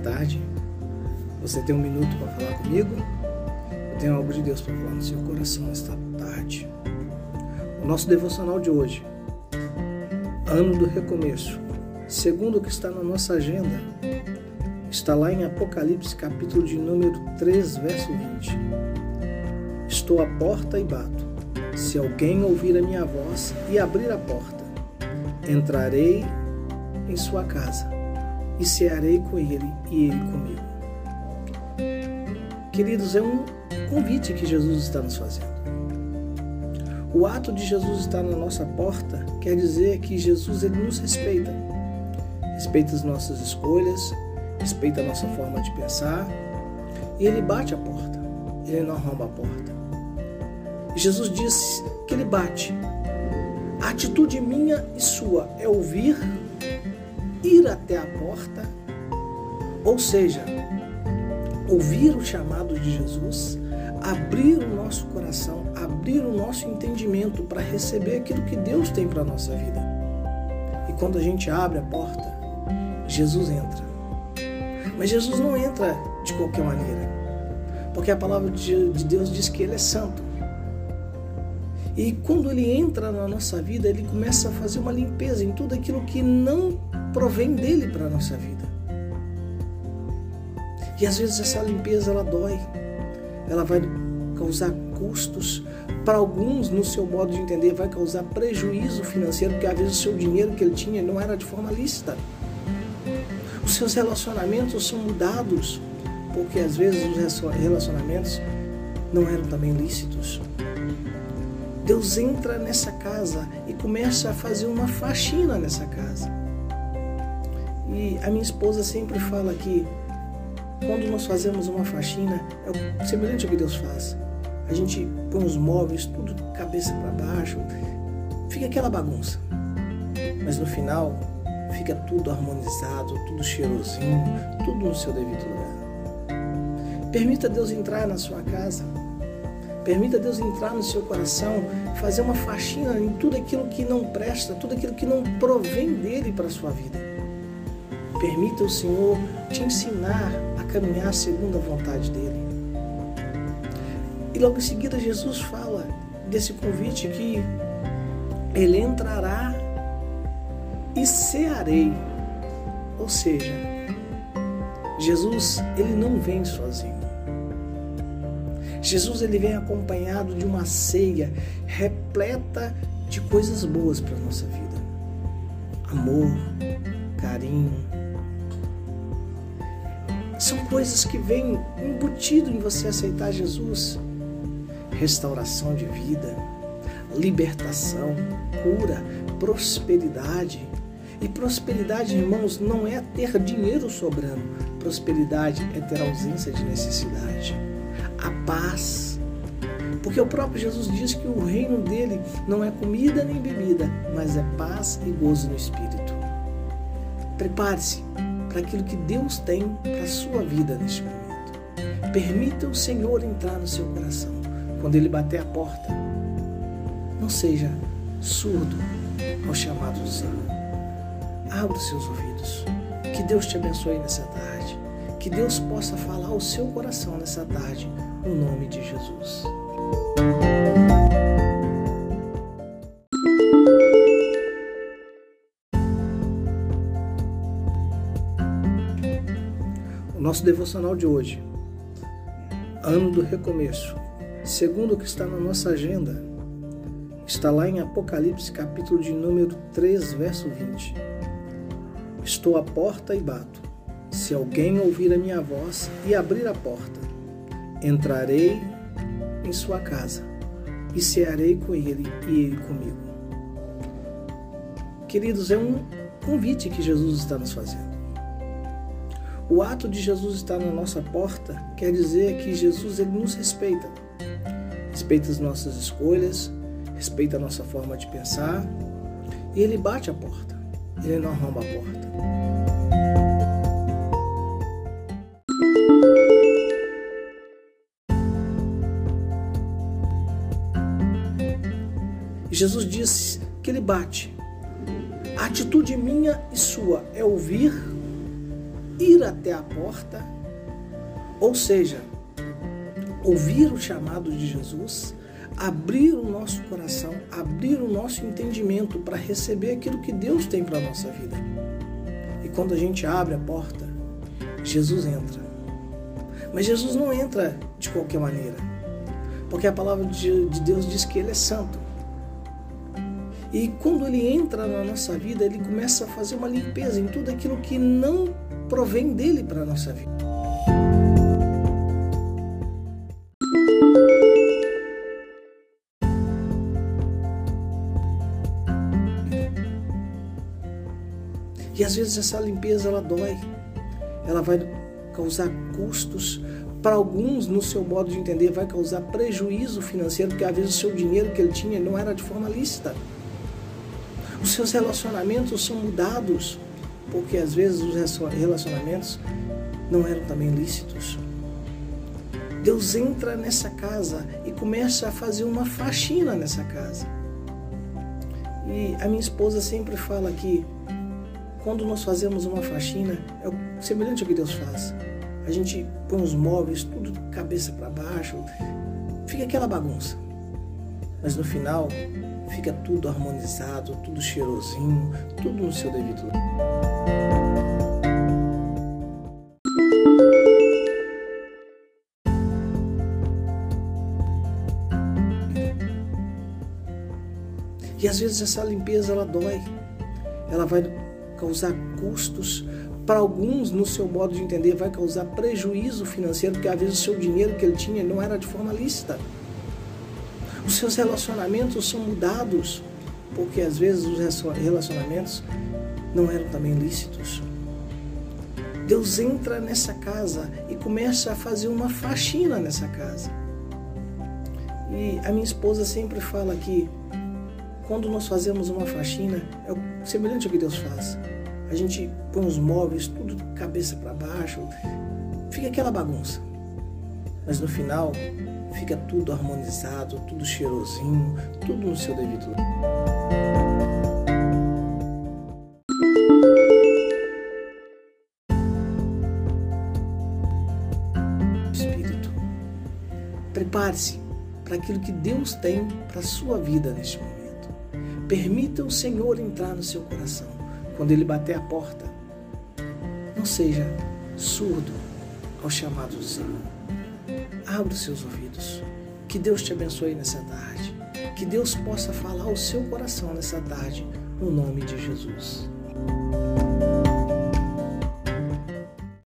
tarde. Você tem um minuto para falar comigo? Eu tenho algo de Deus para falar no seu coração esta tarde. O nosso devocional de hoje, ano do recomeço, segundo o que está na nossa agenda, está lá em Apocalipse, capítulo de número 3, verso 20. Estou à porta e bato. Se alguém ouvir a minha voz e abrir a porta, entrarei em sua casa e cearei com ele e ele comigo. Queridos, é um convite que Jesus está nos fazendo. O ato de Jesus estar na nossa porta quer dizer que Jesus ele nos respeita. Respeita as nossas escolhas, respeita a nossa forma de pensar e ele bate a porta. Ele não arromba a porta. Jesus diz que ele bate. A atitude minha e sua é ouvir, ir até a porta, ou seja, ouvir o chamado de Jesus, abrir o nosso coração, abrir o nosso entendimento para receber aquilo que Deus tem para a nossa vida. E quando a gente abre a porta, Jesus entra. Mas Jesus não entra de qualquer maneira, porque a palavra de Deus diz que Ele é santo. E quando ele entra na nossa vida, ele começa a fazer uma limpeza em tudo aquilo que não provém dele para a nossa vida. E às vezes essa limpeza ela dói, ela vai causar custos. Para alguns, no seu modo de entender, vai causar prejuízo financeiro, porque às vezes o seu dinheiro que ele tinha não era de forma lícita. Os seus relacionamentos são mudados, porque às vezes os relacionamentos não eram também lícitos. Deus entra nessa casa e começa a fazer uma faxina nessa casa. E a minha esposa sempre fala que quando nós fazemos uma faxina, é semelhante ao que Deus faz. A gente põe os móveis tudo cabeça para baixo, fica aquela bagunça. Mas no final, fica tudo harmonizado, tudo cheirosinho, tudo no seu devido lugar. Permita Deus entrar na sua casa Permita Deus entrar no seu coração, fazer uma faxina em tudo aquilo que não presta, tudo aquilo que não provém dele para a sua vida. Permita o Senhor te ensinar a caminhar segundo a vontade dele. E logo em seguida Jesus fala desse convite que ele entrará e cearei. Ou seja, Jesus, ele não vem sozinho. Jesus ele vem acompanhado de uma ceia repleta de coisas boas para a nossa vida. Amor, carinho. São coisas que vêm embutido em você aceitar Jesus. Restauração de vida, libertação, cura, prosperidade. E prosperidade, irmãos, não é ter dinheiro sobrando. Prosperidade é ter ausência de necessidade a paz. Porque o próprio Jesus diz que o reino dele não é comida nem bebida, mas é paz e gozo no espírito. Prepare-se para aquilo que Deus tem para a sua vida neste momento. Permita o Senhor entrar no seu coração quando ele bater a porta. Não seja surdo ao chamado do Senhor. Abra os seus ouvidos. Que Deus te abençoe nessa tarde. Que Deus possa falar ao seu coração nessa tarde no nome de Jesus. Nosso devocional de hoje, ano do recomeço, segundo o que está na nossa agenda, está lá em Apocalipse, capítulo de número 3, verso 20. Estou à porta e bato. Se alguém ouvir a minha voz e abrir a porta, entrarei em sua casa e cearei com ele e ele comigo. Queridos, é um convite que Jesus está nos fazendo. O ato de Jesus estar na nossa porta quer dizer que Jesus ele nos respeita. Respeita as nossas escolhas, respeita a nossa forma de pensar e ele bate a porta. Ele não arromba a porta. Jesus disse que ele bate. A atitude minha e sua é ouvir, ir até a porta, ou seja, ouvir o chamado de Jesus, abrir o nosso coração, abrir o nosso entendimento para receber aquilo que Deus tem para a nossa vida. E quando a gente abre a porta, Jesus entra. Mas Jesus não entra de qualquer maneira, porque a palavra de Deus diz que Ele é santo. E quando Ele entra na nossa vida, Ele começa a fazer uma limpeza em tudo aquilo que não provém dele para a nossa vida. E às vezes essa limpeza ela dói, ela vai causar custos para alguns, no seu modo de entender, vai causar prejuízo financeiro, porque às vezes o seu dinheiro que ele tinha não era de forma lícita. Os seus relacionamentos são mudados, porque às vezes os relacionamentos não eram também lícitos. Deus entra nessa casa e começa a fazer uma faxina nessa casa. E a minha esposa sempre fala que quando nós fazemos uma faxina, é semelhante ao que Deus faz. A gente põe os móveis tudo cabeça para baixo, fica aquela bagunça. Mas no final, fica tudo harmonizado, tudo cheirosinho, tudo no seu devido lugar. E às vezes essa limpeza ela dói, ela vai causar custos para alguns, no seu modo de entender, vai causar prejuízo financeiro, porque às vezes o seu dinheiro que ele tinha não era de forma lícita. Os seus relacionamentos são mudados, porque às vezes os relacionamentos não eram também lícitos. Deus entra nessa casa e começa a fazer uma faxina nessa casa. E a minha esposa sempre fala que quando nós fazemos uma faxina, é semelhante ao que Deus faz. A gente põe os móveis tudo cabeça para baixo, fica aquela bagunça. Mas no final, fica tudo harmonizado, tudo cheirosinho, tudo no seu devido lugar. Prepare-se para aquilo que Deus tem para a sua vida neste momento. Permita o Senhor entrar no seu coração quando Ele bater a porta. Não seja surdo ao chamado do Senhor. Abra os seus ouvidos. Que Deus te abençoe nessa tarde. Que Deus possa falar ao seu coração nessa tarde, no nome de Jesus.